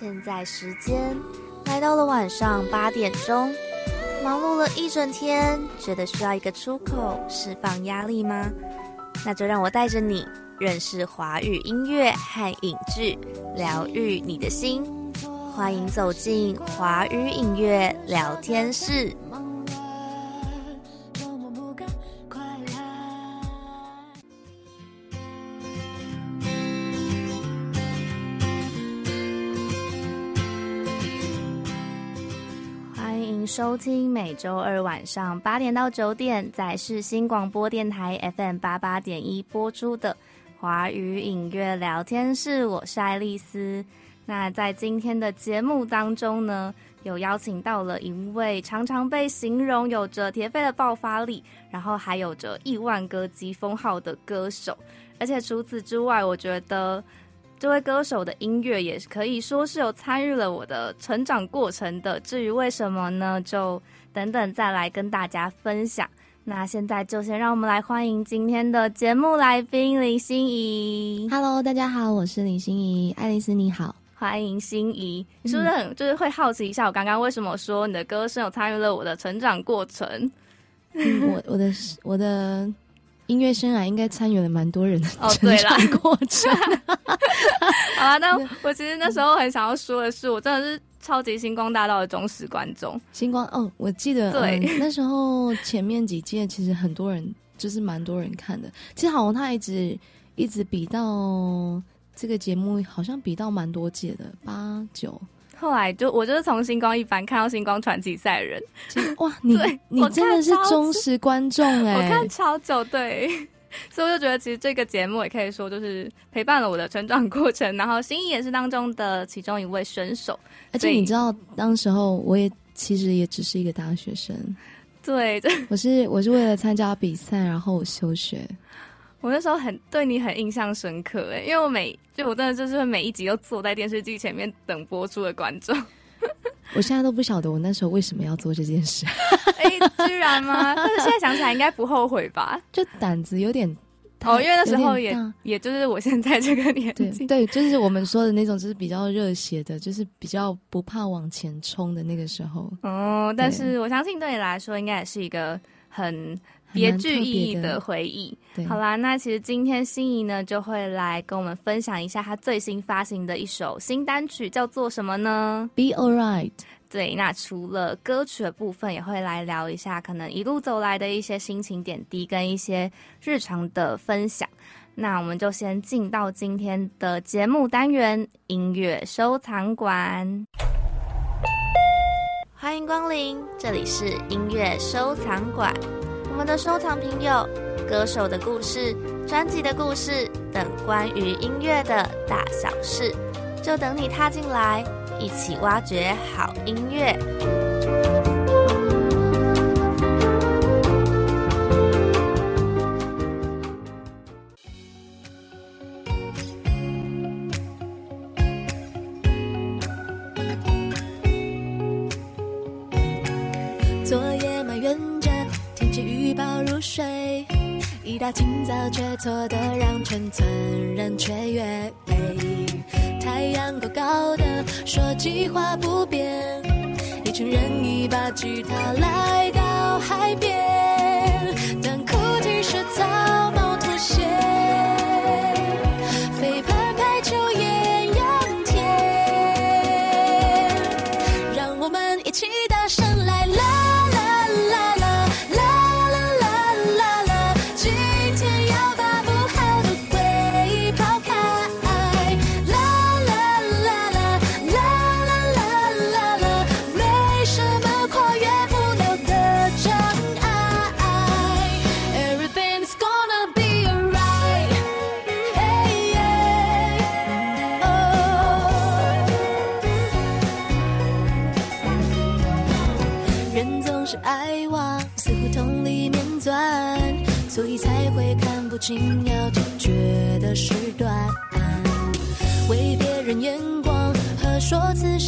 现在时间来到了晚上八点钟，忙碌了一整天，觉得需要一个出口释放压力吗？那就让我带着你认识华语音乐和影剧，疗愈你的心。欢迎走进华语音乐聊天室。收听每周二晚上八点到九点在世新广播电台 FM 八八点一播出的华语影乐聊天室，我是爱丽丝。那在今天的节目当中呢，有邀请到了一位常常被形容有着铁肺的爆发力，然后还有着亿万歌姬封号的歌手，而且除此之外，我觉得。这位歌手的音乐也可以说是有参与了我的成长过程的。至于为什么呢？就等等再来跟大家分享。那现在就先让我们来欢迎今天的节目来宾林心怡。Hello，大家好，我是林心怡。爱丽丝你好，欢迎心怡。你是不是很就是会好奇一下我刚刚为什么说你的歌声有参与了我的成长过程？嗯我我的我的。音乐生涯应该参与了蛮多人的成长过程。好啊，那我其实那时候很想要说的是，我真的是超级星光大道的忠实观众。星光，哦，我记得，对，那时候前面几届其实很多人，就是蛮多人看的。其实好像他一直一直比到这个节目，好像比到蛮多届的，八九。后来就我就是从星光一班看到星光传奇赛人，哇，你你真的是忠实观众哎！我看超久，对，所以我就觉得其实这个节目也可以说就是陪伴了我的成长过程。然后心仪也是当中的其中一位选手，而且你知道，当时候我也其实也只是一个大学生，对，我是我是为了参加比赛，然后我休学。我那时候很对你很印象深刻哎，因为我每就我真的就是会每一集都坐在电视机前面等播出的观众。我现在都不晓得我那时候为什么要做这件事。哎，居然吗？但是现在想起来应该不后悔吧？就胆子有点哦，因为那时候也也就是我现在这个年纪，对，就是我们说的那种，就是比较热血的，就是比较不怕往前冲的那个时候。哦，但是我相信对你来说，应该也是一个很。别具意义的回忆。好啦，那其实今天心仪呢就会来跟我们分享一下她最新发行的一首新单曲，叫做什么呢？Be alright。对，那除了歌曲的部分，也会来聊一下可能一路走来的一些心情点滴跟一些日常的分享。那我们就先进到今天的节目单元——音乐收藏馆。欢迎光临，这里是音乐收藏馆。我们的收藏品有歌手的故事、专辑的故事等关于音乐的大小事，就等你踏进来，一起挖掘好音乐。预报入睡一大清早却错得让全村人雀跃。太阳高高的，说计划不变，一群人一把吉他来到海边，紧要解决的时段，为别人眼光和说辞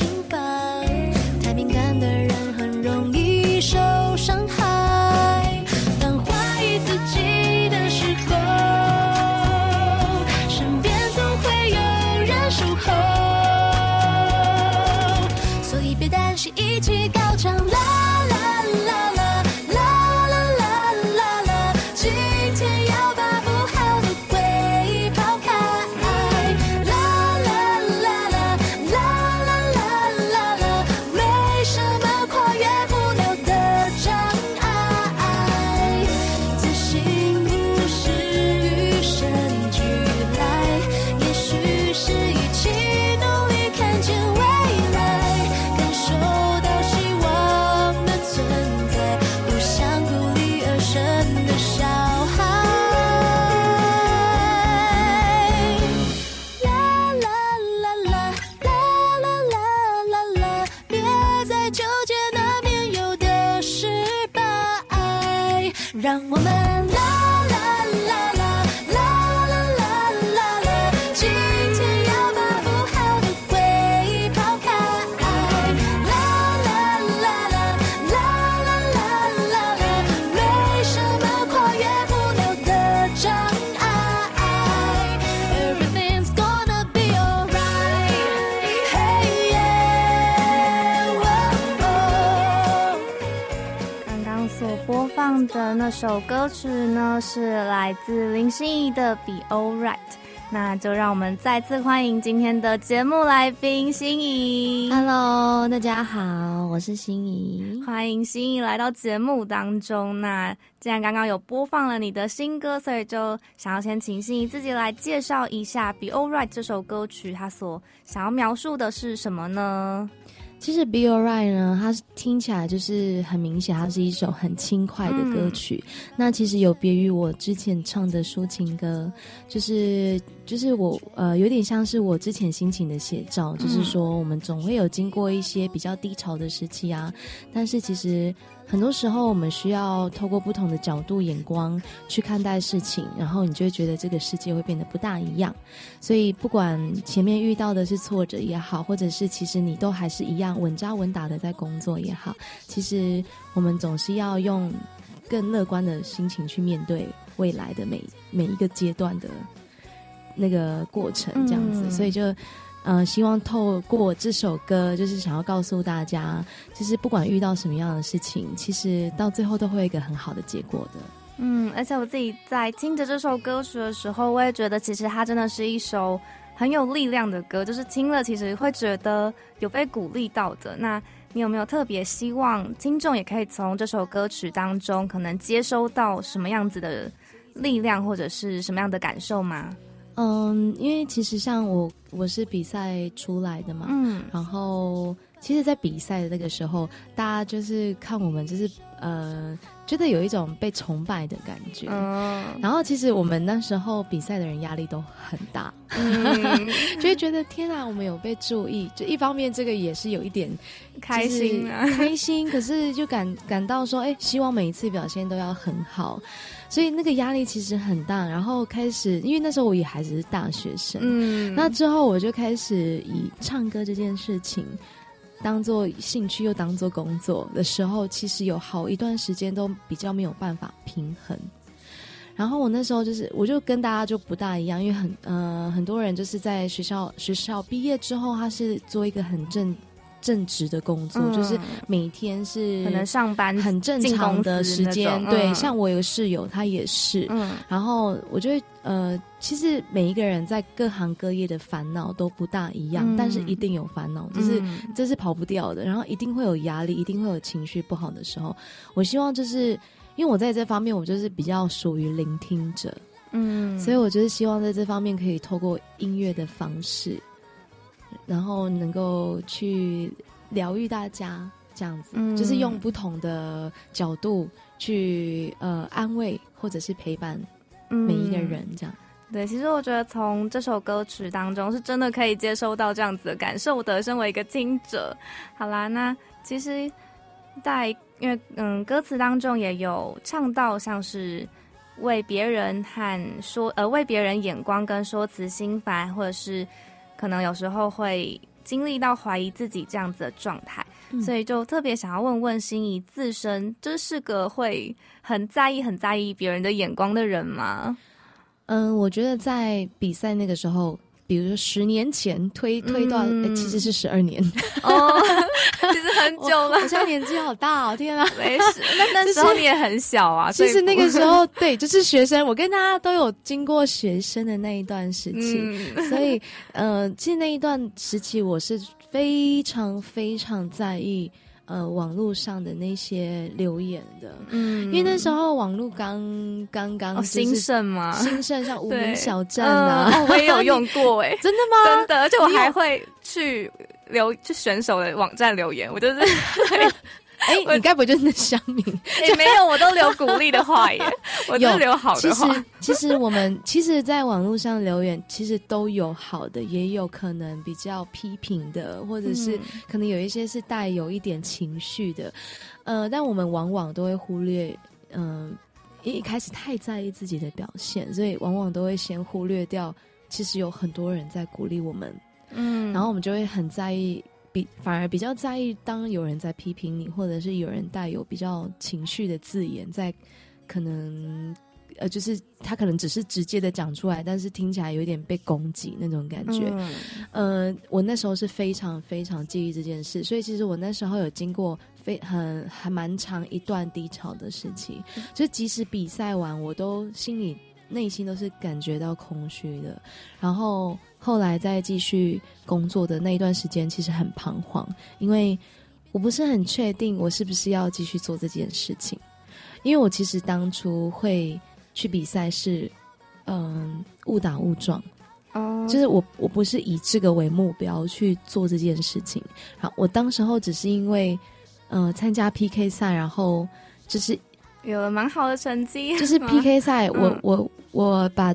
呢，是来自林心怡的《Be All Right》。那就让我们再次欢迎今天的节目来宾心怡。Hello，大家好，我是心怡，欢迎心怡来到节目当中。那既然刚刚有播放了你的新歌，所以就想要先请心怡自己来介绍一下《Be All Right》这首歌曲，它所想要描述的是什么呢？其实《Be Alright》呢，它听起来就是很明显，它是一首很轻快的歌曲。那其实有别于我之前唱的抒情歌，就是就是我呃有点像是我之前心情的写照，就是说我们总会有经过一些比较低潮的时期啊，但是其实。很多时候，我们需要透过不同的角度、眼光去看待事情，然后你就会觉得这个世界会变得不大一样。所以，不管前面遇到的是挫折也好，或者是其实你都还是一样稳扎稳打的在工作也好，其实我们总是要用更乐观的心情去面对未来的每每一个阶段的那个过程，这样子。所以就。嗯，希望透过这首歌，就是想要告诉大家，就是不管遇到什么样的事情，其实到最后都会有一个很好的结果的。嗯，而且我自己在听着这首歌曲的时候，我也觉得其实它真的是一首很有力量的歌，就是听了其实会觉得有被鼓励到的。那你有没有特别希望听众也可以从这首歌曲当中，可能接收到什么样子的力量，或者是什么样的感受吗？嗯，因为其实像我，我是比赛出来的嘛，嗯，然后其实，在比赛的那个时候，大家就是看我们，就是呃，觉得有一种被崇拜的感觉，嗯，然后其实我们那时候比赛的人压力都很大，嗯。就会觉得天啊，我们有被注意，就一方面这个也是有一点开心啊，开心，可是就感感到说，哎，希望每一次表现都要很好。所以那个压力其实很大，然后开始，因为那时候我也还只是大学生，嗯，那之后我就开始以唱歌这件事情当做兴趣又当做工作的时候，其实有好一段时间都比较没有办法平衡。然后我那时候就是，我就跟大家就不大一样，因为很呃很多人就是在学校学校毕业之后，他是做一个很正。正职的工作就是每天是可能上班很正常的时间，对。像我有个室友，他也是。嗯，然后我觉得，呃，其实每一个人在各行各业的烦恼都不大一样，但是一定有烦恼，就是这是跑不掉的。然后一定会有压力，一定会有情绪不好的时候。我希望就是因为我在这方面，我就是比较属于聆听者，嗯，所以我就是希望在这方面可以透过音乐的方式。然后能够去疗愈大家，这样子，就是用不同的角度去呃安慰或者是陪伴每一个人，这样。对，其实我觉得从这首歌曲当中是真的可以接收到这样子的感受的。身为一个听者，好啦，那其实，在因为嗯歌词当中也有唱到像是为别人和说呃为别人眼光跟说辞心烦，或者是。可能有时候会经历到怀疑自己这样子的状态，所以就特别想要问问心仪自身，这是个会很在意、很在意别人的眼光的人吗？嗯，我觉得在比赛那个时候。比如说十年前推推到，嗯。其实是十二年，哦，其实很久了。我，现在年纪好大哦，天啊！没事。那那时候你也很小啊，就是其实那个时候，对，就是学生，我跟大家都有经过学生的那一段时期，嗯。所以，呃，其实那一段时期，我是非常非常在意呃网络上的那些留言的，嗯。因为那时候网络刚刚刚哦就是兴盛嘛，兴盛，像无对名小站啊，我也有用过哎，真的吗？真的，而且我还会去留就选手的网站留言，我就是 哎、你该不会就是那乡民？也 没有，我都留鼓励的话耶，我都留好其实的话。，其实我们其实，在网络上留言，其实都有好的，也有可能比较批评的，或者是嗯可能有一些是带有一点情绪的，呃，但我们往往都会忽略，嗯、一一开始太在意自己的表现，所以往往都会先忽略掉，其实有很多人在鼓励我们，嗯然后我们就会很在意，比反而比较在意，当有人在批评你，或者是有人带有比较情绪的字眼在，可能呃，就是他可能只是直接的讲出来，但是听起来有点被攻击那种感觉。嗯呃，我那时候是非常非常介意这件事，所以其实我那时候有经过非很还蛮长一段低潮的事情，就即使比赛完，我都心里内心都是感觉到空虚的。然后后来再继续工作的那一段时间，其实很彷徨，因为我不是很确定我是不是要继续做这件事情，因为我其实当初会去比赛是，嗯、误打误撞。哦。就是我我不是以这个为目标去做这件事情，然后我当时候只是因为，呃，参加 PK 赛，然后就是有了蛮好的成绩，就是 PK 赛，我嗯我我把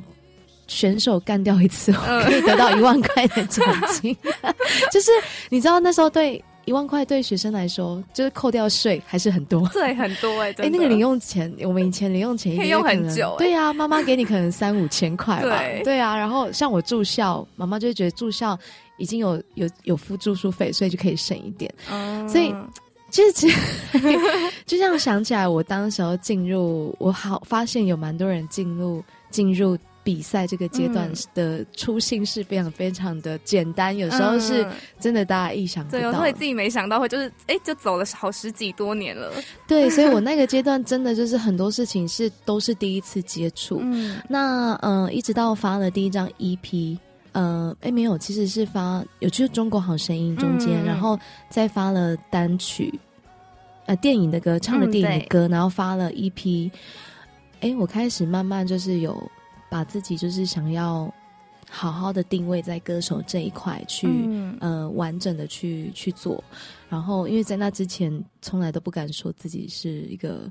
选手干掉一次，可以得到一万块的奖金，就是你知道那时候对一万块对学生来说，就是扣掉税还是很多。对很多哎，哎、那个零用钱，我们以前零用钱可以用很久哎对啊，妈妈给你可能三五千块吧。对啊，然后像我住校，妈妈就会觉得住校已经有有有付住宿费，所以就可以省一点。嗯所以其实其实就这样想起来，我当时候进入，我好发现有蛮多人进入进入比赛这个阶段嗯的初心是非常非常的简单，有时候是嗯真的大家意想不对，有时到候。你自己没想到会就是哎，就走了好十几多年了，对，所以我那个阶段真的就是很多事情是都是第一次接触。嗯那呃，一直到发了第一张 EP，呃，哎没有，其实是发有就是《中国好声音》中间，嗯然后再发了单曲，呃，电影的歌，唱了嗯对电影的歌，然后发了 EP。哎，我开始慢慢就是有把自己就是想要好好的定位在歌手这一块去。嗯。呃，完整的去去做，然后因为在那之前从来都不敢说自己是一个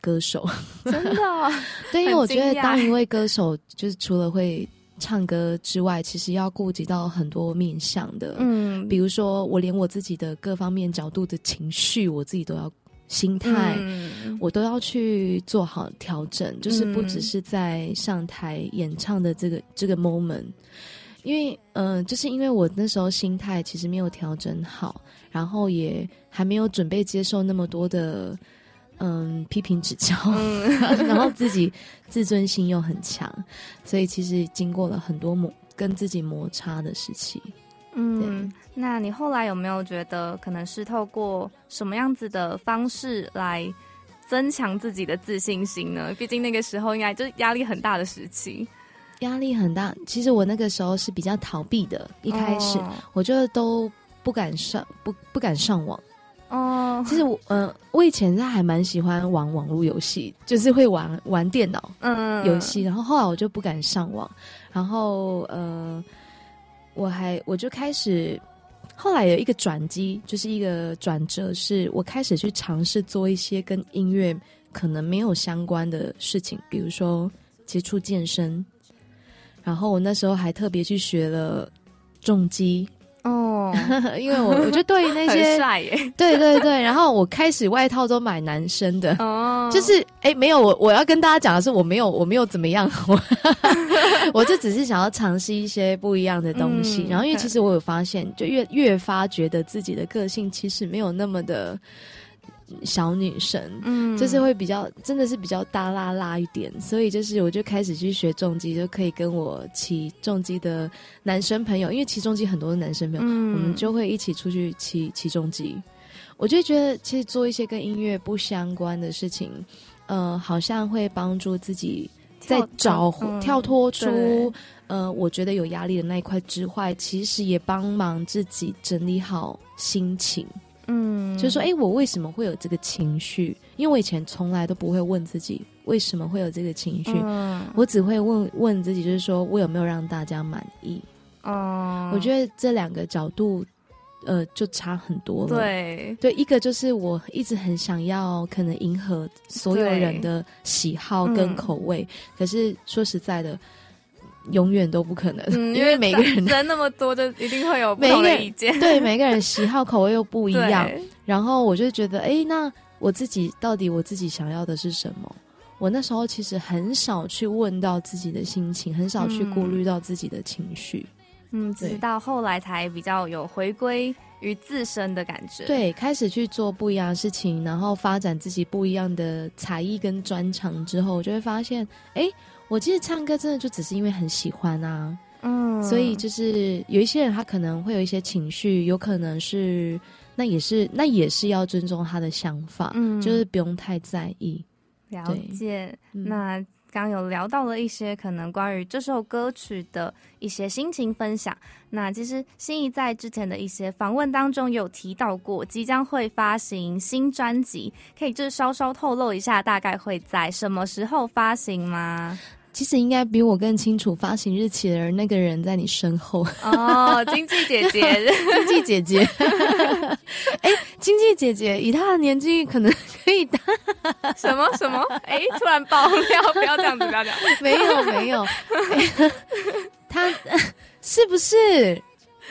歌手，真的？哦 对，因为我觉得当一位歌手，就是除了会唱歌之外，其实要顾及到很多面向的。嗯。比如说，我连我自己的各方面角度的情绪，我自己都要心态，嗯我都要去做好调整，就是不嗯只是在上台演唱的这个这个 moment。因为，嗯、就是因为我那时候心态其实没有调整好，然后也还没有准备接受那么多的，嗯，批评指教，嗯 然后自己 自尊心又很强，所以其实经过了很多磨跟自己摩擦的时期。嗯，那你后来有没有觉得，可能是透过什么样子的方式来增强自己的自信心呢？毕竟那个时候应该就是压力很大的时期，压力很大，其实我那个时候是比较逃避的，一开始、哦。我就都不敢上，不不敢上网。哦，其实我，呃，我以前是还蛮喜欢玩网络游戏，就是会玩玩电脑嗯。游戏，然后后来我就不敢上网，然后呃，我还我就开始，后来有一个转机，就是一个转折，是我开始去尝试做一些跟音乐可能没有相关的事情，比如说接触健身，然后我那时候还特别去学了重击，哦，因为我我就对于那些帅耶，对对对，然后我开始外套都买男生的，哦，就是哎，没有我我要跟大家讲的是，我没有我没有怎么样，我我就只是想要尝试一些不一样的东西。嗯。然后因为其实我有发现，就越越发觉得自己的个性其实没有那么的小女生，嗯就是会比较真的是比较大拉拉一点，所以就是我就开始去学重机，就可以跟我骑重机的男生朋友，因为骑重机很多男生朋友，嗯我们就会一起出去骑骑重机。我就觉得，其实做一些跟音乐不相关的事情，呃，好像会帮助自己在跳找、嗯跳脱出对呃，我觉得有压力的那一块之外，其实也帮忙自己整理好心情。嗯，就是说，哎、我为什么会有这个情绪？因为我以前从来都不会问自己为什么会有这个情绪，嗯，我只会问问自己，就是说我有没有让大家满意？嗯，我觉得这两个角度，呃，就差很多了。对，对，一个就是我一直很想要，可能迎合所有人的喜好跟嗯口味，可是说实在的，永远都不可能，嗯，因为每个人人那么多，就一定会有不每个同的意见，对每个人喜好口味又不一样，然后我就觉得，哎，那我自己到底我自己想要的是什么？我那时候其实很少去问到自己的心情，很少去顾虑到自己的情绪。嗯，直到后来才比较有回归于自身的感觉。，对，开始去做不一样的事情，然后发展自己不一样的才艺跟专长之后，我就会发现，哎，我其实唱歌真的就只是因为很喜欢啊。嗯，所以就是有一些人他可能会有一些情绪，有可能是那也是那也是要尊重他的想法，嗯就是不用太在意。了解。嗯那刚有聊到了一些可能关于这首歌曲的一些心情分享。那其实心仪在之前的一些访问当中有提到过，即将会发行新专辑，可以就稍稍透露一下，大概会在什么时候发行吗？其实应该比我更清楚发行日期的人，那个人在你身后，哦，经济姐姐，经济姐姐。哎、经济姐姐以她的年纪，可能可以当。什么什么？哎，突然爆料，不要这样子，不要这样。没有没有，哎她是不是？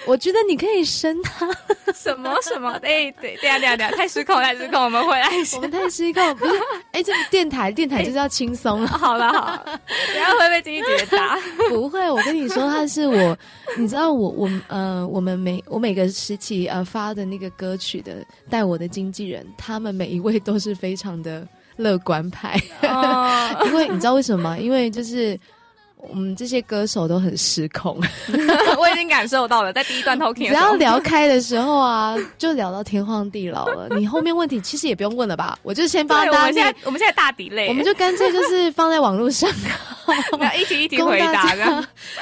我觉得你可以生他。什么什么？哎，对，等一下等一下等一下，太失控，太失控，我们回来一下我。们太失控，不是？哎、这个电台电台就是要轻松了。好了好了，等一下会被经纪姐姐打。不会，我跟你说，他是我，你知道我我呃，我们每我每个时期呃发的那个歌曲的带我的经纪人，他们每一位都是非常的乐观派，哦，因为你知道为什么吗？因为就是我们这些歌手都很失控，我已经感受到了，在第一段 talking 只要聊开的时候啊，就聊到天荒地老了。你后面问题其实也不用问了吧？我就先帮大家们现在，我们现在大底类，我们就干脆就是放在网络上。要一题一题供回答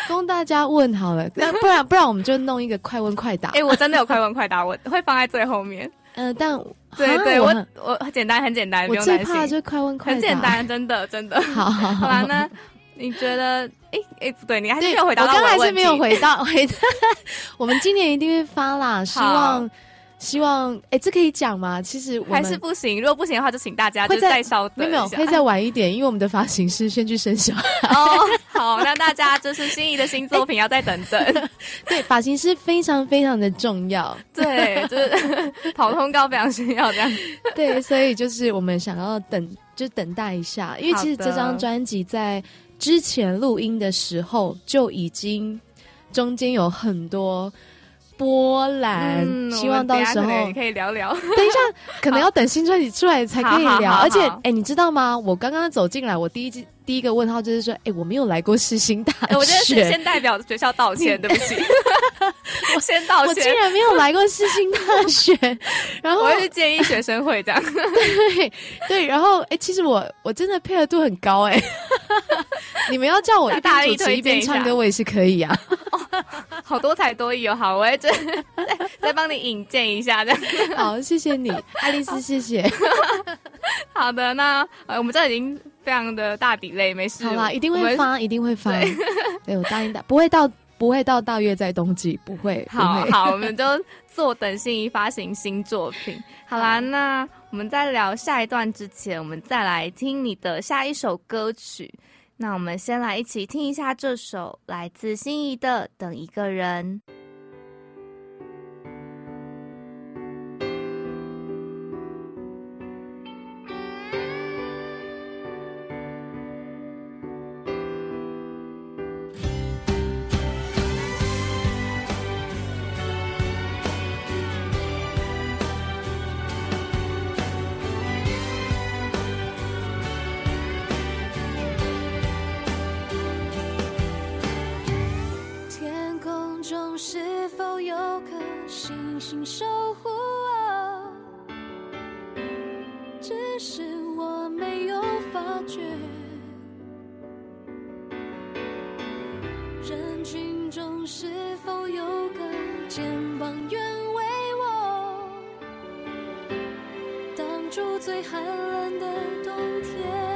供大家问好了，那不然不然我们就弄一个快问快答。哎，我真的有快问快答，我会放在最后面。呃，但对对，我啊我简单，很简单，不我最。怕就是快问快答，很简。单，真的真的。好好好，好啦，那你觉得？哎哎，不对，你还是对没有回答到我刚还是没有回答回答。我们今年一定会发啦，希望希望哎，这可以讲吗？其实我还是不行。如果不行的话，就请大家就是会再稍没有没有会再晚一点，因为我们的发型师先去生小孩。哦。好，那大家就是心仪的新作品要再等等。对，发型师非常非常的重要。对，就是跑通告非常需要这样。对，所以就是我们想要等，就等待一下，因为其实这张专辑在之前录音的时候就已经中间有很多波澜，嗯希望到时候可可以聊聊。等一下，可能要等新专辑出来才可以聊。而且好，哎，你知道吗？我刚刚走进来，我第一季第一个问号就是说，哎，我没有来过世新大学，我觉得是，先代表学校道歉，对不起，我 先道歉我竟。然没有来过世新大学。然后我会去建议学生会这样，对对，然后哎，其实我我真的配合度很高哎。你们要叫我一大主持一边唱歌，我也是可以啊。好多才多艺哦。好，我会再再再帮你引荐一下这样。好，谢谢你，爱丽丝，谢谢。好的，那呃，我们这已经非常的大底类，没事。好啦，一定。会发，一定会发。对，我答应的，不会到不会到大约在冬季，不会。不会好好，我们就坐等心仪发行新作品。好啦，那我们在聊下一段之前，我们再来听你的下一首歌曲。那我们先来一起听一下这首来自心仪的《等一个人》。心守护我，只是我没有发觉。人群中是否有个肩膀愿为我？挡住最寒冷的冬天，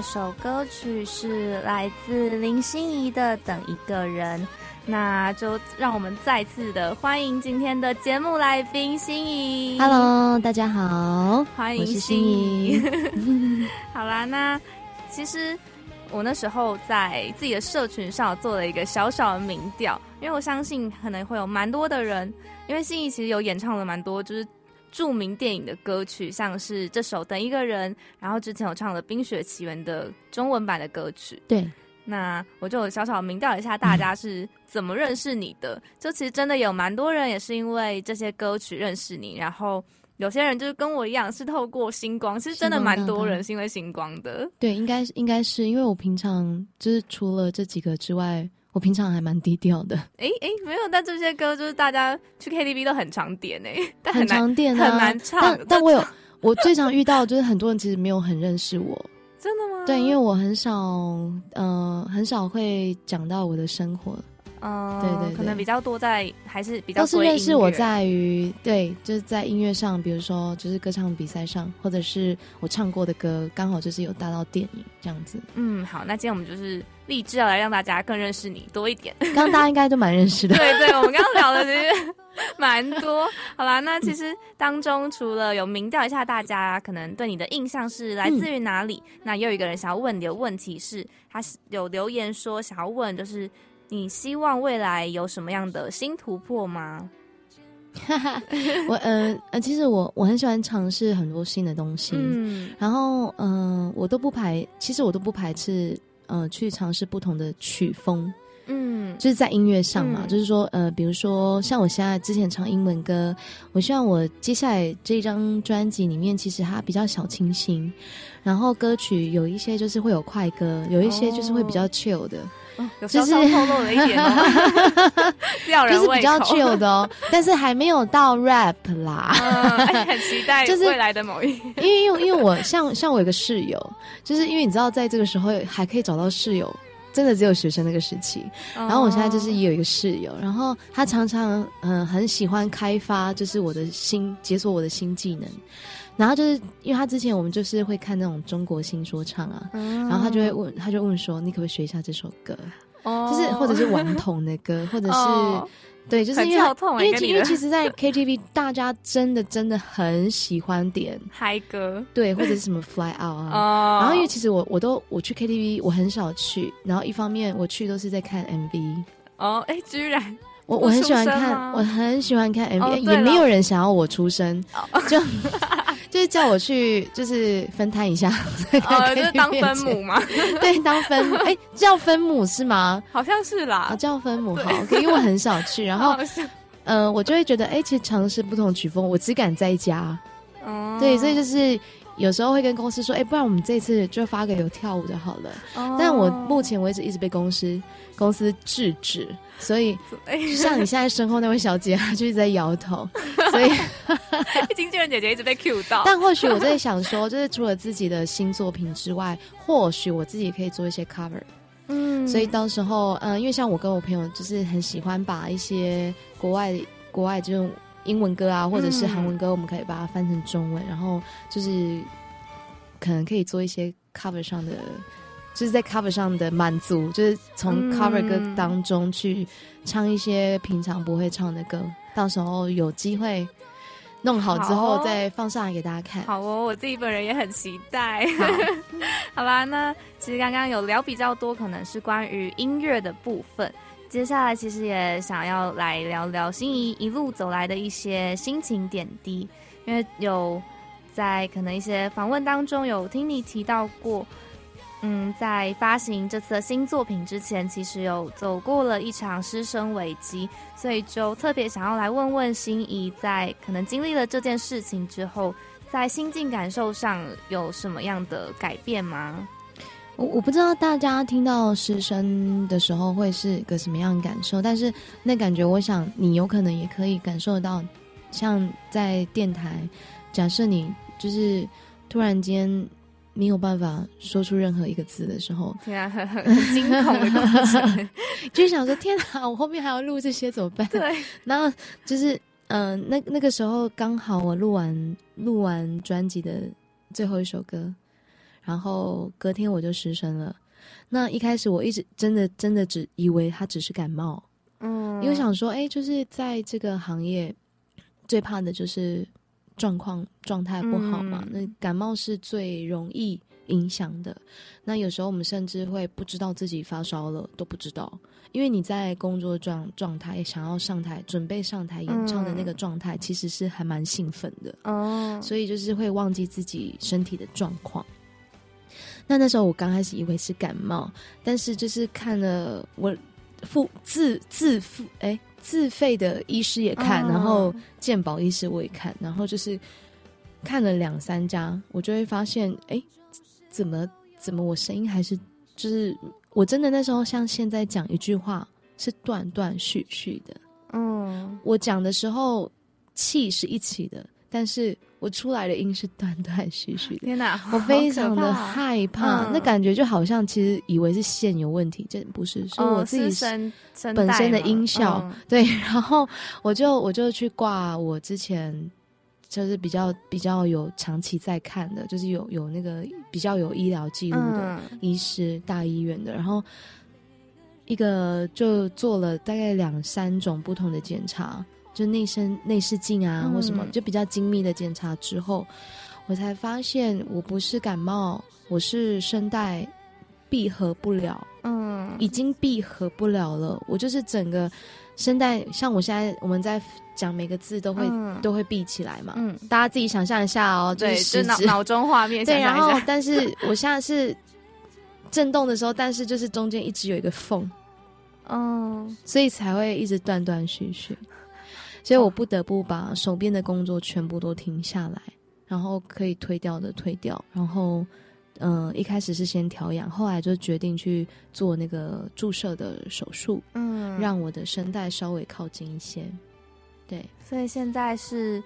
那首歌曲是来自林心怡的《等一个人》，那就让我们再次的欢迎今天的节目来宾心怡。Hello，大家好，欢迎心怡。好啦，那其实我那时候在自己的社群上做了一个小小的民调，因为我相信可能会有蛮多的人，因为心怡其实有演唱了蛮多就是著名电影的歌曲，像是这首《等一个人》，然后之前有唱的《冰雪奇缘》的中文版的歌曲。对，那我就小小明调一下大家是怎么认识你的，就其实真的有蛮多人也是因为这些歌曲认识你，然后有些人就是跟我一样是透过星光，其实真的蛮多人是因为星光的。对，应该应该是因为我平常就是除了这几个之外，我平常还蛮低调的，诶诶，没有，但这些歌就是大家去 KTV 都很常点诶，但很难常点啊，很难唱但但我有，我最常遇到就是很多人其实没有很认识我，真的吗？对，因为我很少，呃，很少会讲到我的生活，嗯，对对对可能比较多在还是比较都是认识我在于对，就是在音乐上，比如说就是歌唱比赛上，或者是我唱过的歌，刚好就是有搭到电影这样子。嗯，好，那今天我们就是立志要来让大家更认识你多一点。刚刚大家应该都蛮认识的。对对，我们刚刚聊的其实 蛮多。好啦，那其实当中除了有明调一下大家可能对你的印象是来自于哪里，那又有一个人想要问你的问题是，他是有留言说想要问，就是你希望未来有什么样的新突破吗？我呃呃，其实我我很喜欢尝试很多新的东西，嗯然后嗯、呃我都不排，其实我都不排斥呃去尝试不同的曲风。嗯就是在音乐上嘛，就是说，呃，比如说像我现在之前唱英文歌，我希望我接下来这张专辑里面，其实它比较小清新，然后歌曲有一些就是会有快歌，有一些就是会比较 chill 的。就是透露了一点，就是比较 chill 的哦，但是还没有到 rap 啦。很期待 就是未来的某一，因为因为因为我像像我有个室友，就是因为你知道，在这个时候还可以找到室友，真的只有学生那个时期。然后我现在就是也有一个室友，然后他常常嗯很喜欢开发，就是我的新解锁我的新技能。然后就是因为他之前我们就是会看那种中国新说唱啊，然后他就会问，他就问说：“你可不可以学一下这首歌？就是或者是顽童的歌，或者是对，就是因为因为因为其实，在 KTV 大家真的真的很喜欢点嗨歌，对，或者是什么 Fly Out 啊。然后因为其实我我都我去 KTV 我很少去，然后一方面我去都是在看 MV 哦，哎，居然。我我很喜欢看，我很喜欢看 MV，也没有人想要我出声，就就是叫我去，就是分摊一下，呃，就是当分母吗？对，当分母。哎叫分母是吗？好像是啦，叫分母好，因为我很少去，然后呃，我就会觉得哎，其实尝试不同曲风，我只敢在家，哦，对，所以就是有时候会跟公司说，哎，不然我们这次就发给有跳舞的好了，但我目前为止一直被公司公司制止。所以，像你现在身后那位小姐，她就一直在摇头。所以，经纪人姐姐一直被 Q 到。但或许我在想说，就是除了自己的新作品之外，或许我自己也可以做一些 cover。嗯，所以到时候，嗯，因为像我跟我朋友，就是很喜欢把一些国外国外这种英文歌啊，或者是韩文歌，我们可以把它翻成中文，然后就是可能可以做一些 cover 上的。就是在 cover 上的满足，就是从 cover 歌当中去唱一些平常不会唱的歌，到时候有机会弄好之后再放上来给大家看。好哦，我自己本人也很期待。好吧，那其实刚刚有聊比较多，可能是关于音乐的部分。接下来其实也想要来聊聊心仪一路走来的一些心情点滴，因为有在可能一些访问当中有听你提到过。嗯，在发行这次的新作品之前，其实有走过了一场师生危机，所以就特别想要来问问心仪，在可能经历了这件事情之后，在心境感受上有什么样的改变吗？我我不知道大家听到师声的时候会是个什么样的感受，但是那感觉，我想你有可能也可以感受到，像在电台，假设你就是突然间。没有办法说出任何一个字的时候，对啊，很很很惊恐的过程，就想说天哪，我后面还要录这些怎么办？对，然后就是嗯，那那个时候刚好我录完录完专辑的最后一首歌，然后隔天我就失声了。那一开始我一直真的真的只以为他只是感冒，嗯，因为想说，哎，就是在这个行业最怕的就是。状况状态不好嘛？那感冒是最容易影响的。那有时候我们甚至会不知道自己发烧了，都不知道，因为你在工作状状态，想要上台准备上台演唱的那个状态，其实是还蛮兴奋的哦。所以就是会忘记自己身体的状况。那那时候我刚开始以为是感冒，但是就是看了我付自自付哎。自费的医师也看，然后健保医师我也看，然后就是看了两三家，我就会发现，哎，怎么怎么我声音还是就是我真的那时候像现在讲一句话是断断续续的，嗯，我讲的时候气是一起的，但是。我出来的音是断断续续的，天哪！我非常的害怕，那感觉就好像其实以为是线有问题，这不是，是我自己身本身的音效对。然后我就我就去挂我之前就是比较比较有长期在看的，就是有有那个比较有医疗记录的医师，大医院的，然后一个就做了大概两三种不同的检查。就内身内视镜啊，或什么，就比较精密的检查之后，我才发现我不是感冒，我是声带闭合不了，嗯，已经闭合不了了。我就是整个声带，像我现在我们在讲每个字都会都会闭起来嘛，嗯，大家自己想象一下哦，对，就脑脑中画面，对，然后但是我现在是震动的时候，但是就是中间一直有一个缝。嗯，所以才会一直断断续续，所以我不得不把手边的工作全部都停下来，然后可以推掉的推掉，然后，嗯，一开始是先调养，后来就决定去做那个注射的手术，嗯，让我的声带稍微靠近一些，对，所以现在是。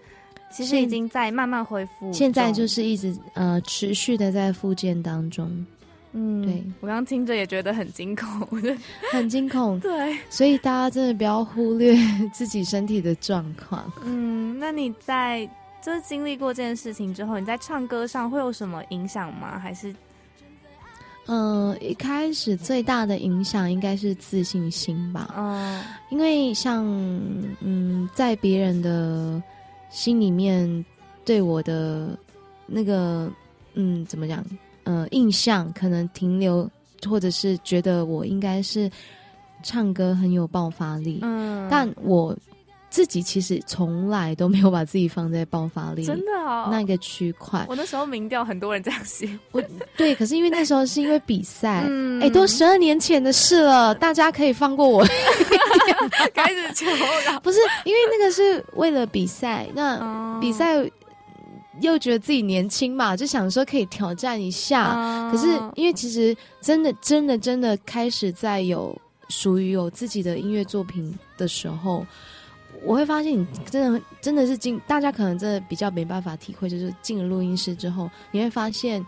其实已经在慢慢恢复，现在就是一直呃持续的在复健当中。嗯，对我刚听着也觉得很惊恐，很惊恐。对，所以大家真的不要忽略自己身体的状况。嗯，那你在就是经历过这件事情之后，你在唱歌上会有什么影响吗？还是？嗯，一开始最大的影响应该是自信心吧。嗯，因为像嗯，在别人的。心里面对我的那个嗯，怎么讲？呃，印象可能停留，或者是觉得我应该是唱歌很有爆发力。嗯，但我自己其实从来都没有把自己放在爆发力真的哦那个区块。我那时候民调很多人这样写，我对，可是因为那时候是因为比赛，哎，都十二年前的事了，大家可以放过我。开始求了，不是因为那个是为了比赛，那比赛又觉得自己年轻嘛，就想说可以挑战一下。可是因为其实真的真的真的开始在有属于有自己的音乐作品的时候，我会发现你真的真的是进，大家可能真的比较没办法体会，就是进了录音室之后，你会发现。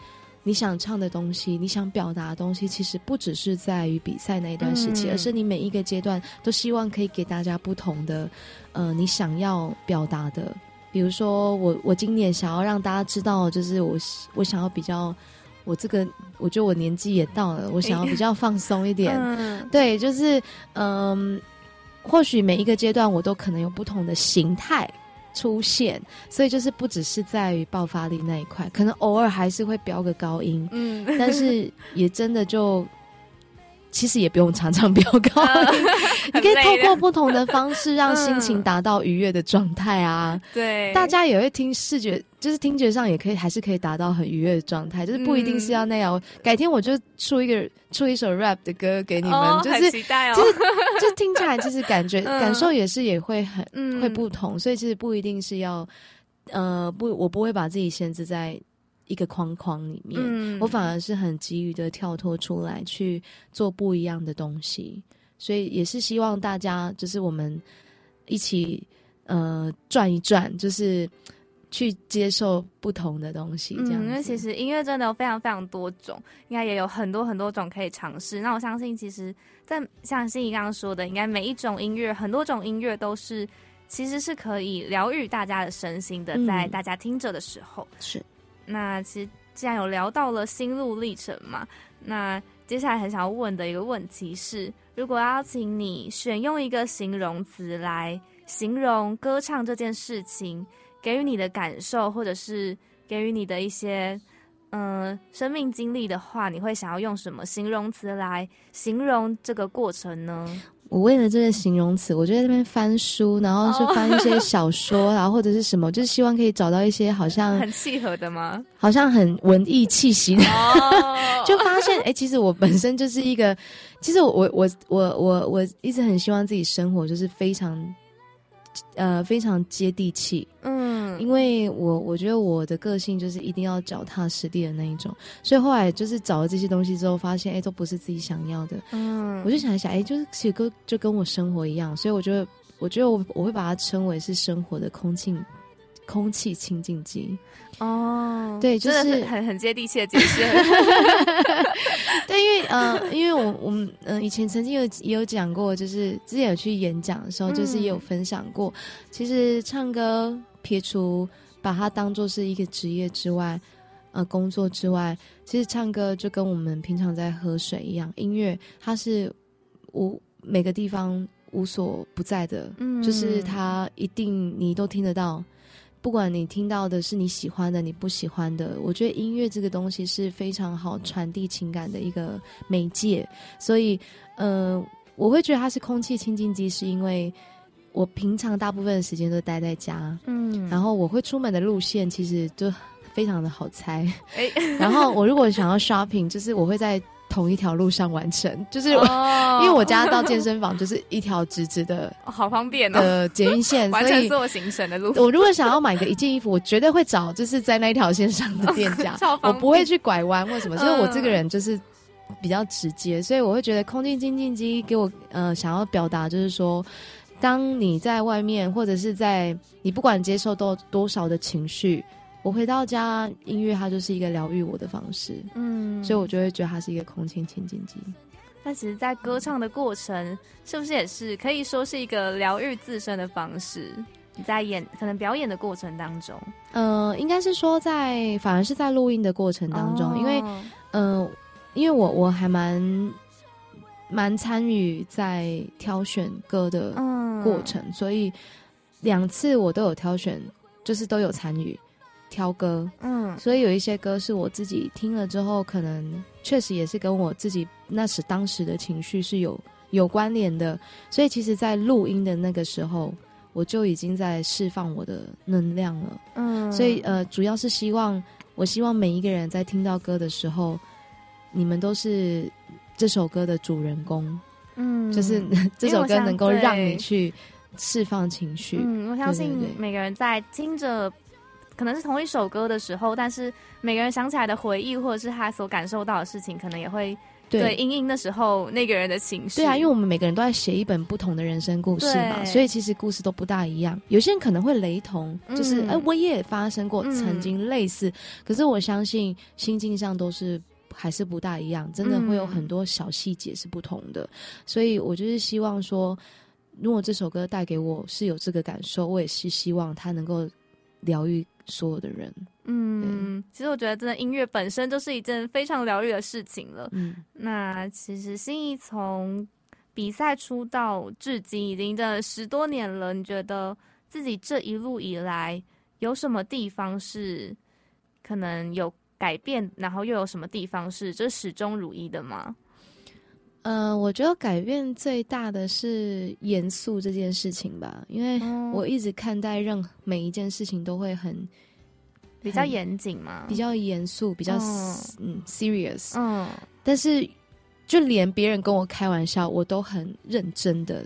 你想唱的东西，你想表达的东西，其实不只是在于比赛那一段时期，而是你每一个阶段都希望可以给大家不同的，呃，你想要表达的。比如说，我我今年想要让大家知道，就是我我想要比较，我这个我觉得我年纪也到了，我想要比较放松一点。对，就是嗯，或许每一个阶段我都可能有不同的形态。出现，所以就是不只是在于爆发力那一块，可能偶尔还是会飙个高音，嗯，但是也真的就。其实也不用常常飙高音，你可以透过不同的方式让心情达到愉悦的状态啊。对，大家也会听视觉，就是听觉上也可以，还是可以达到很愉悦的状态，就是不一定是要那样。改天我就出一个出一首 rap 的歌给你们，就是期待哦，就是就听起来就是感觉 感受也是也会很会不同，所以其实不一定是要呃不，我不会把自己限制在。一个框框里面，我反而是很急于的跳脱出来去做不一样的东西，所以也是希望大家就是我们一起呃转一转，就是去接受不同的东西。这样，因为其实音乐真的有非常非常多种，应该也有很多很多种可以尝试。那我相信，其实，在像心怡刚刚说的，应该每一种音乐，很多种音乐都是其实是可以疗愈大家的身心的，在大家听着的时候是。那其实既然有聊到了心路历程嘛，那接下来很想要问的一个问题是：如果邀请你选用一个形容词来形容歌唱这件事情，给予你的感受，或者是给予你的一些嗯生命经历的话，你会想要用什么形容词来形容这个过程呢？我为了这个形容词，我就在那边翻书，然后是翻一些小 说，然后或者是什么，就是希望可以找到一些好像很契合的吗？好像很文艺气息的，就发现哎，其实我本身就是一个，其实我我我我我我一直很希望自己生活就是非常。呃，非常接地气，嗯，因为我我觉得我的个性就是一定要脚踏实地的那一种，所以后来就是找了这些东西之后，发现哎，都不是自己想要的，嗯，我就想一想，哎，就是写歌就跟我生活一样，所以我觉得，我觉得我我会把它称为是生活的空气。空气清净机哦，对，就是很很接地气的解释。对，因为呃，因为我我们嗯以前曾经有也有讲过，就是之前有去演讲的时候，就是也有分享过，其实唱歌撇除把它当做是一个职业之外，呃，工作之外，其实唱歌就跟我们平常在喝水一样，音乐它是无每个地方无所不在的，嗯，就是它一定你都听得到。不管你听到的是你喜欢的，你不喜欢的，我觉得音乐这个东西是非常好传递情感的一个媒介。所以，呃，我会觉得它是空气清净机，是因为我平常大部分的时间都待在家，嗯，然后我会出门的路线其实就非常的好猜。哎，然后我如果想要 shopping，就是我会在同一条路上完成，就是我、因为我家到健身房就是一条直直的 哦好方便哦，的捷运线，完所以成所有行程的路。我如果想要买个一件衣服，我绝对会找就是在那一条线上的店家 我不会去拐弯或什么，所以我嗯这个人就是比较直接，所以我会觉得空气清净机给我呃想要表达就是说，当你在外面或者是在你不管接受到多少的情绪，我回到家，音乐它就是一个疗愈我的方式，嗯，所以我就会觉得它是一个空气清净机。但其实，在歌唱的过程，是不是也是可以说是一个疗愈自身的方式？你在演可能表演的过程当中，呃，应该是说在反而是在录音的过程当中，因为哦嗯，因为我我还蛮蛮参与在挑选歌的嗯过程，所以两次我都有挑选，就是都有参与挑歌，嗯。所以有一些歌是我自己听了之后，可能确实也是跟我自己那时当时的情绪是有有关联的，所以其实，在录音的那个时候。我就已经在释放我的能量了，嗯。所以呃，主要是希望，我希望每一个人在听到歌的时候，你们都是这首歌的主人公，嗯。就是这首歌能够让你去释放情绪。嗯，我相信每个人在听着可能是同一首歌的时候，但是每个人想起来的回忆，或者是他所感受到的事情，可能也会对对因应那时候那个人的情绪。对啊，因为我们每个人都在写一本不同的人生故事嘛，所以其实故事都不大一样。有些人可能会雷同，就是嗯哎、我也发生过嗯曾经类似，可是我相信心境上都是还是不大一样，真的会有嗯很多小细节是不同的。所以我就是希望说，如果这首歌带给我是有这个感受，我也是希望它能够疗愈所有的人。嗯，其实我觉得真的音乐本身就是一件非常疗愈的事情了。嗯。那其实心仪从比赛出道至今已经真的十多年了，你觉得自己这一路以来有什么地方是可能有改变，然后又有什么地方是这始终如一的吗？呃，我觉得改变最大的是严肃这件事情吧，因为哦我一直看待任何每一件事情都会很比较严谨嘛？比较严肃，比较嗯嗯 serious，嗯但是就连别人跟我开玩笑，我都很认真的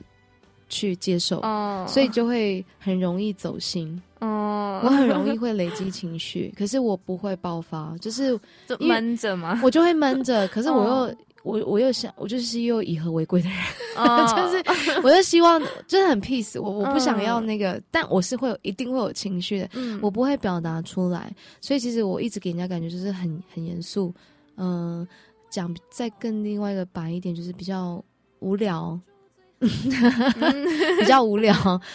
去接受，哦，所以就会很容易走心，哦，我很容易 会累积情绪，可是我不会爆发，就是闷着嘛？我就会闷着，可是我又。哦我我又想，我就是又以和为贵的人，哦。就是我就希望真的很 peace，我我不想要嗯。那个，但我是会有一定会有情绪的，嗯我不会表达出来，所以其实我一直给人家感觉就是很很严肃，嗯、讲再更另外一个白一点，就是比较无聊，比较无聊，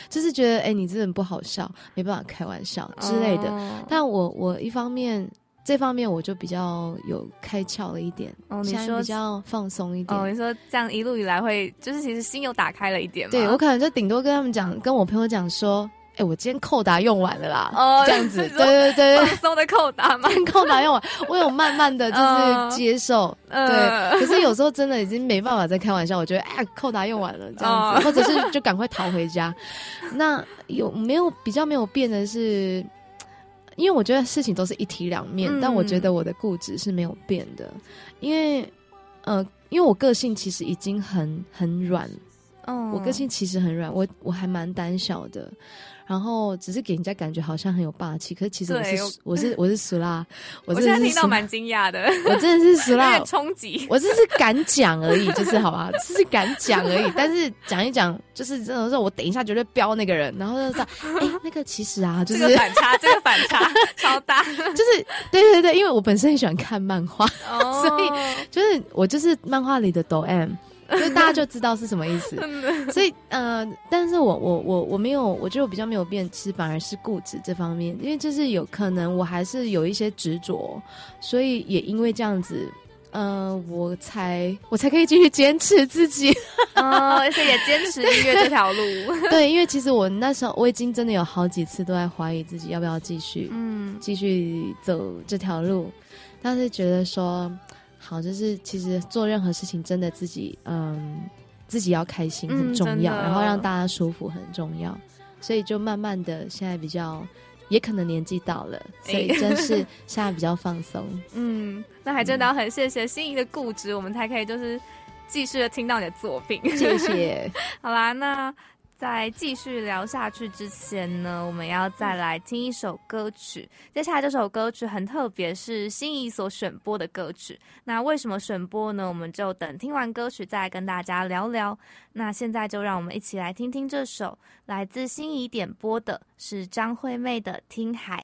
就是觉得哎、你这人不好笑，没办法开玩笑之类的。哦。但我我一方面这方面我就比较有开窍了一点，哦，你说比较放松一点。哦，你说这样一路以来会，就是其实心又打开了一点吗？对我可能就顶多跟他们讲，跟我朋友讲说，哎、我今天扣打用完了啦，哦这样子，你对说对对对放松的扣打嘛？扣打用完，我有慢慢的就是接受，嗯对。可是有时候真的已经没办法再开玩笑，我觉得哎，扣打用完了这样子，哦或者是就赶快逃回家。那有没有比较没有变的是？因为我觉得事情都是一体两面，嗯。但我觉得我的固执是没有变的，因为呃，因为我个性其实已经很很软嗯我个性其实很软，我我还蛮胆小的，然后只是给人家感觉好像很有霸气，可是其实我是我是我是苏拉，我我现在真的是俗听到蛮惊讶的，我真的是苏拉，冲击。我只是敢讲而已，就是好吧，只是敢讲而已，但是讲一讲，就是真的说我等一下绝对飙那个人，然后就说，哎、那个其实啊，就这是个反差，这个反差 超大，就是对对对，因为我本身很喜欢看漫画，哦所以就是我就是漫画里的抖 M，就大家就知道是什么意思。所以呃，但是我我我我没有，我觉得我比较没有变，其实反而是固执这方面，因为就是有可能我还是有一些执着，所以也因为这样子。呃，我才我才可以继续坚持自己。哦，而且也坚持音乐这条路。对，因为其实我那时候我已经真的有好几次都在怀疑自己要不要继续，嗯继续走这条路，但是觉得说，好，就是其实做任何事情真的自己，嗯，自己要开心很嗯重要，然后让大家舒服很重要，所以就慢慢的现在比较也可能年纪到了，所以真 是现在比较放松。嗯，那还真的要很谢谢心仪的固执，我们才可以就是继续的听到你的作品。谢谢。好啦，那。在继续聊下去之前呢，我们要再来听一首歌曲。接下来这首歌曲很特别，是心仪所选播的歌曲。那为什么选播呢？我们就等听完歌曲再跟大家聊聊。那现在就让我们一起来听听这首来自心仪点播的，是张惠妹的《听海》。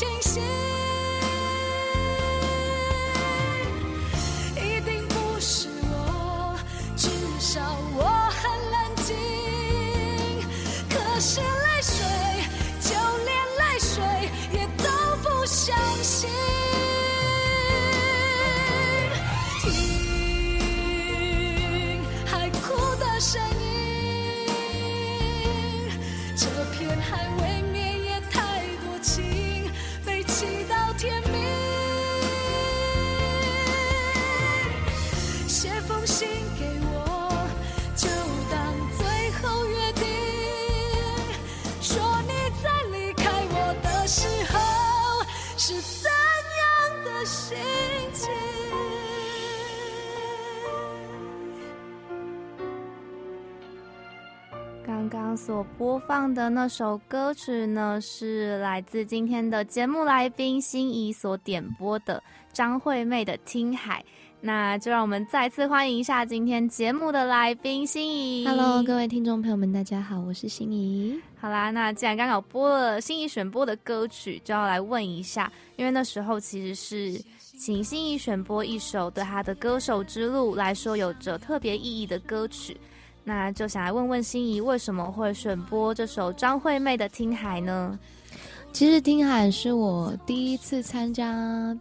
清醒？刚刚所播放的那首歌曲呢，是来自今天的节目来宾心仪所点播的张惠妹的《听海》。那就让我们再次欢迎一下今天节目的来宾心仪。Hello，各位听众朋友们，大家好，我是心仪。好啦，那既然刚好播了心仪选播的歌曲，就要来问一下，因为那时候其实是请心仪选播一首对她的歌手之路来说有着特别意义的歌曲。那就想来问问心仪，为什么会选播这首张惠妹的《听海》呢？其实《听海》是我第一次参加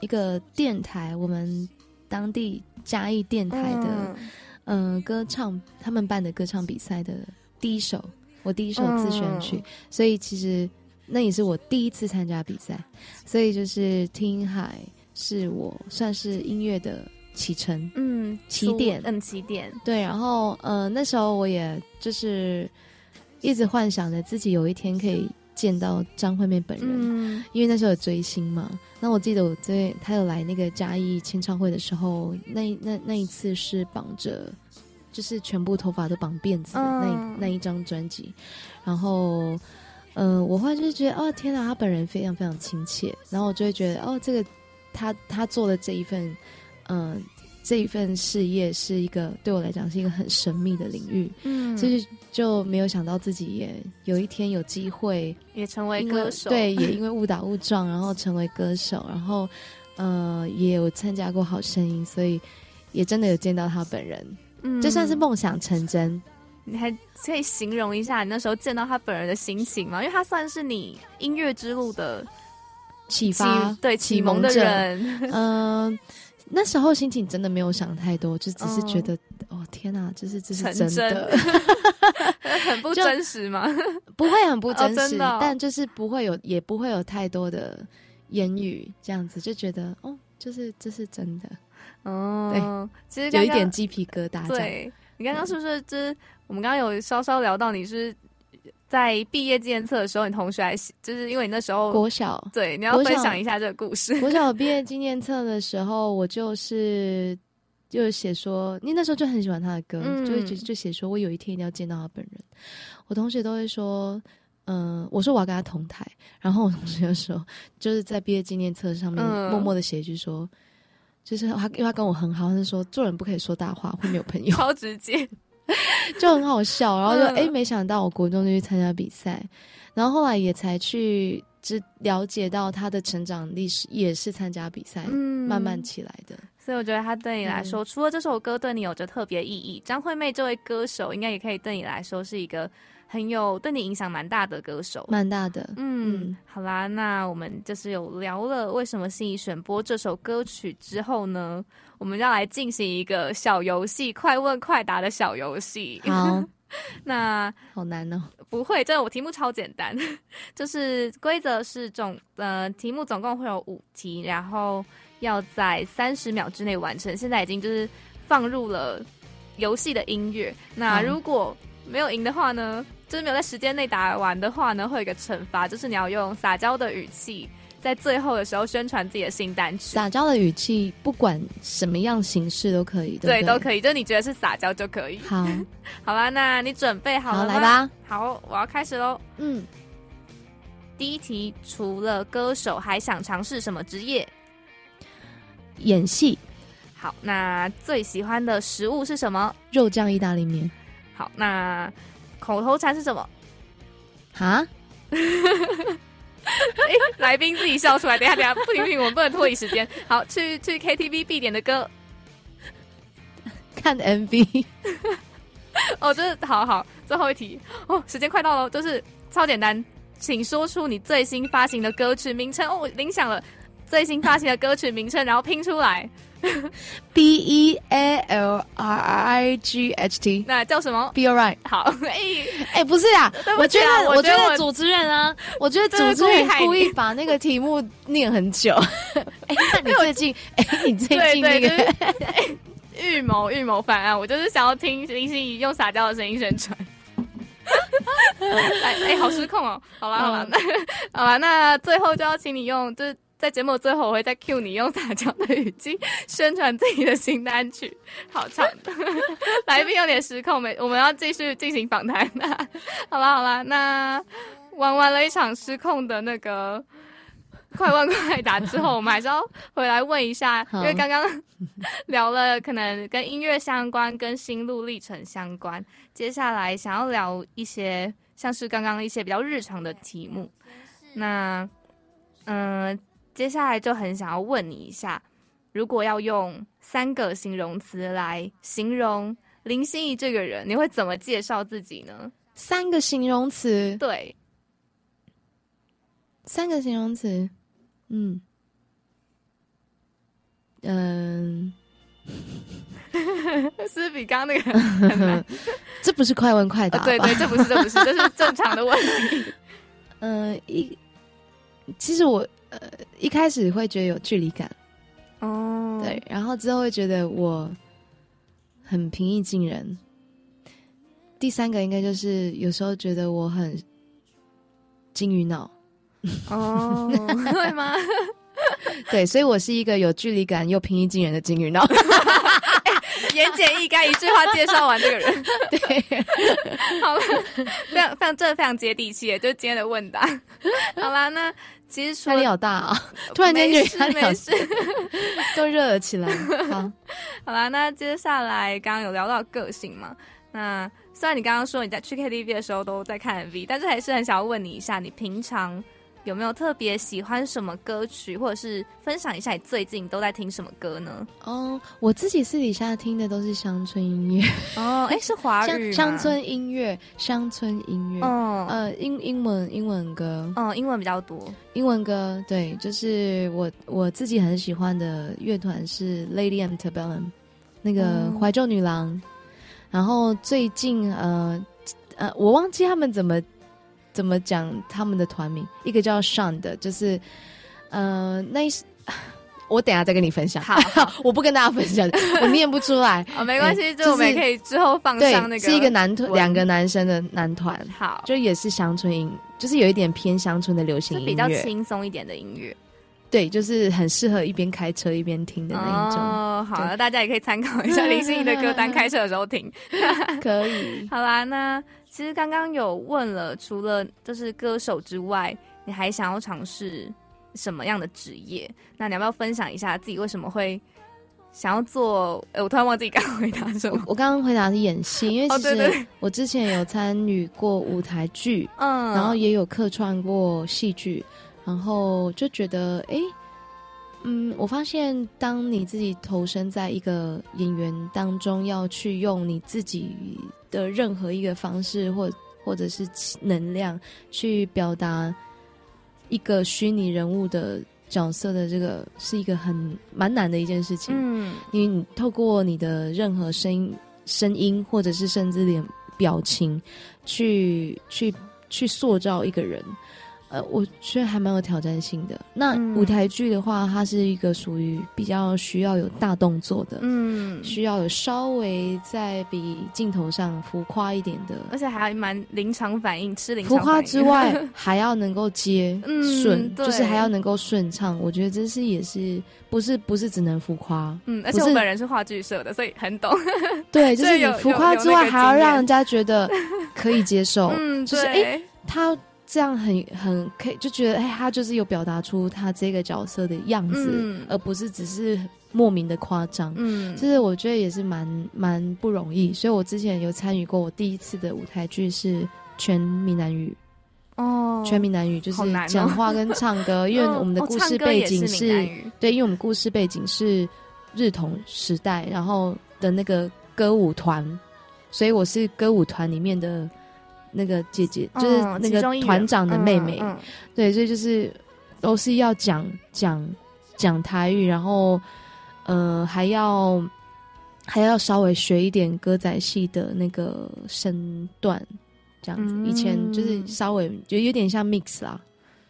一个电台，我们当地嘉义电台的，嗯，歌唱他们办的歌唱比赛的第一首，我第一首自选曲，所以其实那也是我第一次参加比赛，所以就是《听海》是我算是音乐的。启程，嗯，起点，嗯，起点，对，然后，呃，那时候我也就是一直幻想着自己有一天可以见到张惠妹本人，嗯，因为那时候有追星嘛。那我记得我在她有来那个嘉义签唱会的时候，那那那一次是绑着，就是全部头发都绑辫子的那那一张专辑，然后，嗯，我后来就是觉得，哦，天哪，她本人非常非常亲切，然后我就会觉得，哦，这个她她做的这一份。嗯，这一份事业是一个对我来讲是一个很神秘的领域，嗯，所以就没有想到自己也有一天有机会也成为歌手，对，也因为误打误撞，然后成为歌手，然后呃，也有参加过好声音，所以也真的有见到他本人，嗯，就算是梦想成真，你还可以形容一下你那时候见到他本人的心情吗？因为他算是你音乐之路的启发，对启蒙的人。嗯，那时候心情真的没有想太多，就只是觉得，哦天哪，这是这是真的，很不真实吗？不会很不真实，但就是不会有，也不会有太多的言语，这样子就觉得，哦，就是这是真的。哦，对，其实有一点鸡皮疙瘩。对你刚刚是不是？就是我们刚刚有稍稍聊到，你是在毕业纪念册的时候，你同学还就是因为你那时候国小，对，你要分享一下这个故事。国小毕业纪念册的时候，我就是就写说，你那时候就很喜欢他的歌，就就就写说我有一天一定要见到他本人。我同学都会说，嗯，我说我要跟他同台，然后我同学就说，就是在毕业纪念册上面默默的写一句说。就是他，因为他跟我很好，他就说做人不可以说大话，会没有朋友。超直接，就很好笑。然后就哎，没想到我国中就去参加比赛，然后后来也才去知了解到他的成长历史，也是参加比赛慢慢起来的。所以我觉得他对你来说，除了这首歌对你有着特别意义，张惠妹这位歌手应该也可以对你来说是一个。很有对你影响蛮大的歌手，蛮大的。嗯，好啦，那我们就是有聊了为什么心仪选播这首歌曲之后呢，我们要来进行一个小游戏，快问快答的小游戏。好，那好难哦。不会，真的我题目超简单，就是规则是总呃题目总共会有五题，然后要在三十秒之内完成。现在已经就是放入了游戏的音乐。那如果没有赢的话呢？就是没有在时间内答完的话呢，会有一个惩罚，就是你要用撒娇的语气，在最后的时候宣传自己的新单曲。撒娇的语气，不管什么样形式都可以，对，都可以。就你觉得是撒娇就可以。好，好啦，那你准备好了吗？来吧。好，我要开始喽。嗯，第一题，除了歌手，还想尝试什么职业？演戏。好，那最喜欢的食物是什么？肉酱意大利面。好，那。口头禅是什么？哈？哎，来宾自己笑出来。等下，等下，不行不行，我们不能拖延时间。好，去去 KTV 必点的歌，看 MV。哦，就是好好最后一题哦，时间快到了，就是超简单，请说出你最新发行的歌曲名称哦。我铃响了，最新发行的歌曲名称，然后拼出来。B E A L R I G H T，那叫什么？Be alright。好，哎哎，不是呀，我觉得，我觉得主持人啊，我觉得主持人故意把那个题目念很久。哎，那你最近，哎，你最近那个预谋预谋犯案，我就是想要听林心怡用撒娇的声音宣传。哎哎，好失控哦！好了好了，那好了，那最后就要请你用，就是。在节目最后，我会再 cue 你用撒娇的语气宣传自己的新单曲，好唱的。来宾有点失控，没，我们要继续进行访谈。好啦好啦，那玩完了一场失控的那个快问快答之后，我们还是要回来问一下，因为刚刚聊了可能跟音乐相关、跟心路历程相关，接下来想要聊一些像是刚刚一些比较日常的题目。那嗯。接下来就很想要问你一下，如果要用三个形容词来形容林心怡这个人，你会怎么介绍自己呢？三个形容词，对，三个形容词，嗯，嗯，是比刚刚那个很难，这不是快问快答，对对，这不是，这不是，这是正常的问题。嗯，一，其实我。呃，一开始会觉得有距离感，哦，对，然后之后会觉得我很平易近人。第三个应该就是有时候觉得我很金鱼脑，哦，会吗？对，所以我是一个有距离感又平易近人的金鱼脑。言简意赅，一句话介绍完这个人。对，好了，非常非常这非常接地气，就是今天的问答。好啦，那。其实压力好大啊！突然间觉得没事，都热了起来。好，好啦，那接下来刚刚有聊到个性嘛？那虽然你刚刚说你在去 KTV 的时候都在看 MV，但是还是很想要问你一下，你平常有没有特别喜欢什么歌曲，或者是分享一下你最近都在听什么歌呢？哦，我自己私底下听的都是乡村音乐。哦，哎，是华语乡村音乐，乡村音乐。哦，呃，英英文英文歌。哦，英文比较多。英文歌，对，就是我我自己很喜欢的乐团是 Lady Antebellum，那个怀旧女郎。然后最近呃呃，我忘记他们怎么。怎么讲他们的团名？一个叫 Sean 的，就是呃，那我等下再跟你分享。好，我不跟大家分享，我念不出来。哦，没关系，就我们可以之后放上那个。是一个男团，两个男生的男团。好，就也是乡村音，就是有一点偏乡村的流行音乐，比较轻松一点的音乐。对，就是很适合一边开车一边听的那一种。哦，好了，大家也可以参考一下林心怡的歌单，开车的时候听。可以。好啦，那。其实刚刚有问了，除了就是歌手之外，你还想要尝试什么样的职业？那你要不要分享一下自己为什么会想要做？哎，我突然忘记刚回答什么。我刚刚回答是演戏，因为其实我之前有参与过舞台剧，嗯，然后也有客串过戏剧，然后就觉得，哎，嗯，我发现当你自己投身在一个演员当中，要去用你自己。的任何一个方式，或或者是能量，去表达一个虚拟人物的角色的这个，是一个很蛮难的一件事情。嗯，因为你透过你的任何声音、声音，或者是甚至连表情，去去去塑造一个人。呃，我觉得还蛮有挑战性的。那舞台剧的话，它是一个属于比较需要有大动作的，嗯，需要有稍微在比镜头上浮夸一点的，而且还蛮临场反应，吃临浮夸之外，还要能够接顺，就是还要能够顺畅。我觉得这是也是不是不是只能浮夸，嗯，而且我本人是话剧社的，所以很懂。对，就是你浮夸之外，还要让人家觉得可以接受，嗯，就是哎他。这样很很可以就觉得，哎，他就是有表达出他这个角色的样子，而不是只是莫名的夸张。嗯，就是我觉得也是蛮蛮不容易。所以我之前有参与过，我第一次的舞台剧是全闽南语。哦，全闽南语就是讲话跟唱歌，因为我们的故事背景是，对，因为我们故事背景是日同时代，然后的那个歌舞团，所以我是歌舞团里面的。那个姐姐就是那个团长的妹妹，对，所以就是都是要讲讲讲台语，然后呃还要还要稍微学一点歌仔戏的那个身段，这样子。以前就是稍微就有点像 mix 啦，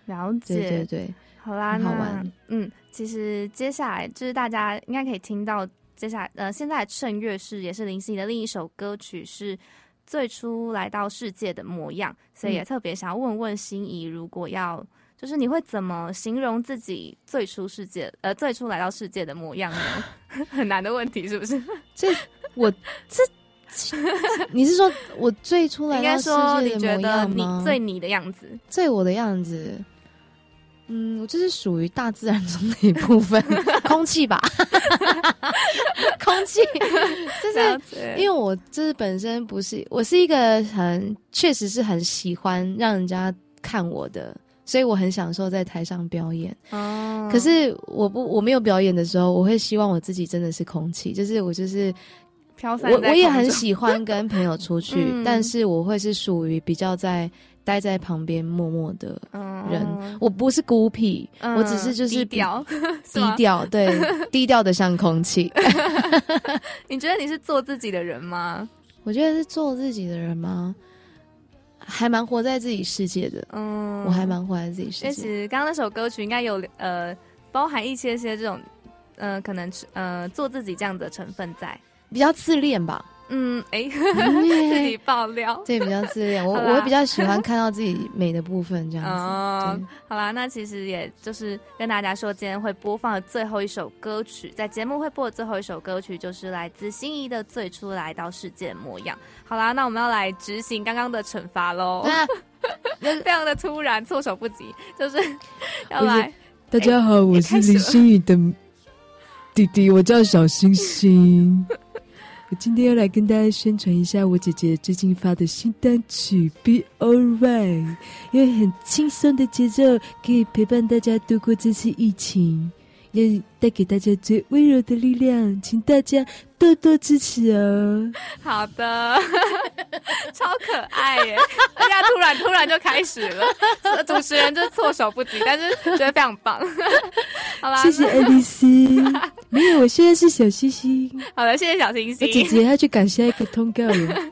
了解，对对对，好啦，好玩。嗯，其实接下来就是大家应该可以听到，接下来呃，现在趁月是也是林夕的另一首歌曲是。最初来到世界的模样，所以也特别想要问问心仪，如果要，就是你会怎么形容自己最初世界，呃，最初来到世界的模样呢？很难的问题，是不是？这我这，你是说我最初来到世界的模样吗？最你的样子，最我的样子。嗯，我就是属于大自然中的一部分，空气吧，空气，就是因为我就是本身不是，我是一个很确实是很喜欢让人家看我的，所以我很享受在台上表演。哦，可是我不我没有表演的时候，我会希望我自己真的是空气，就是我就是飘散。我我也很喜欢跟朋友出去，但是我会是属于比较在。待在旁边默默的人，我不是孤僻，我只是就是低调，低调，对，低调的像空气。你觉得你是做自己的人吗？我觉得是做自己的人吗？还蛮活在自己世界的，嗯，我还蛮活在自己世界。其实刚刚那首歌曲应该有呃，包含一些些这种，呃，可能呃，做自己这样的成分在，比较自恋吧。嗯，哎，自己爆料，这比较自恋。我我比较喜欢看到自己美的部分，这样子。好啦，那其实也就是跟大家说，今天会播放的最后一首歌曲，在节目会播的最后一首歌曲，就是来自心仪的《最初来到世界模样》。好啦，那我们要来执行刚刚的惩罚喽，非常的突然，措手不及，就是要来。大家好，我是林心怡的弟弟，我叫小星星。我今天要来跟大家宣传一下我姐姐最近发的新单曲《Be Alright》，用很轻松的节奏，可以陪伴大家度过这次疫情。要带给大家最温柔的力量，请大家多多支持哦。好的，超可爱耶！大家突然突然就开始了，主持人就措手不及，但是觉得非常棒。好吧，谢谢爱丽丝。没有，我现在是小星星。好的，谢谢小星星。姐姐要去赶下一个通告了。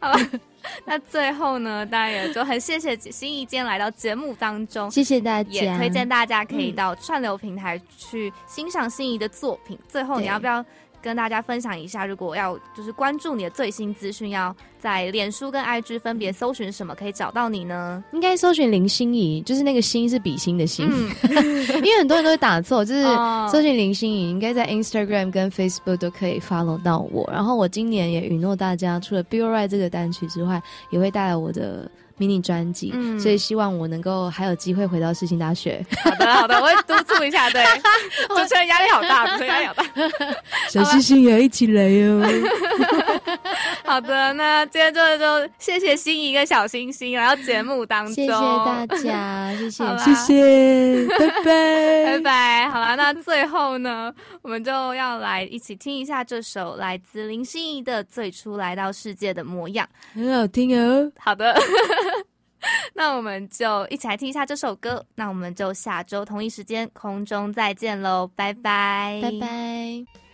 好了。那最后呢，当然也就很谢谢心怡今天来到节目当中，谢谢大家，也推荐大家可以到串流平台去欣赏心仪的作品。最后，你要不要？跟大家分享一下，如果要就是关注你的最新资讯，要在脸书跟 IG 分别搜寻什么可以找到你呢？应该搜寻林心怡，就是那个心是比心的心，因为很多人都会打错，就是搜寻林心怡，应该在 Instagram 跟 Facebook 都可以 follow 到我。然后我今年也允诺大家，除了 Be Right 这个单曲之外，也会带来我的。迷你专辑，所以希望我能够还有机会回到世新大学。好的，好的，我会督促一下。对，主持人压力好大，主持人压力好大。小星星也一起来哟。好的，那今天就就谢谢心仪跟小星星来到节目当中，谢谢大家，谢谢，谢谢，拜拜，拜拜。好了，那最后呢，我们就要来一起听一下这首来自林心怡的《最初来到世界的模样》，很好听哦。好的。那我们就一起来听一下这首歌。那我们就下周同一时间空中再见喽，拜拜，拜拜。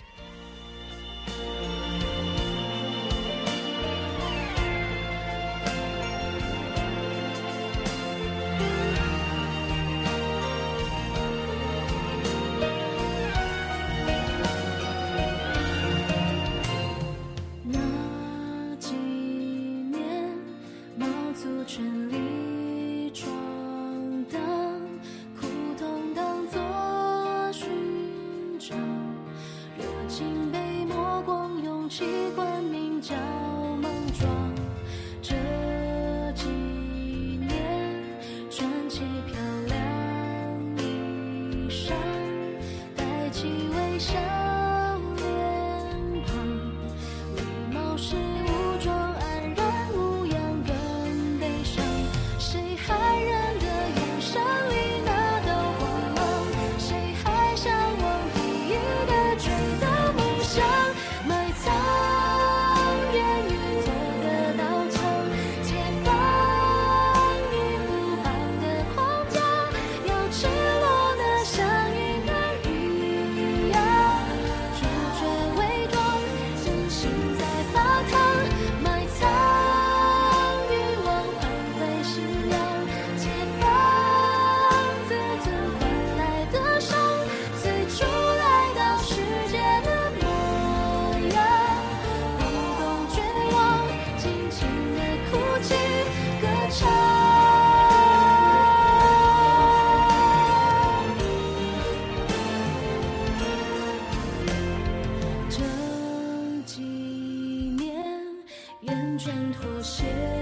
全妥协，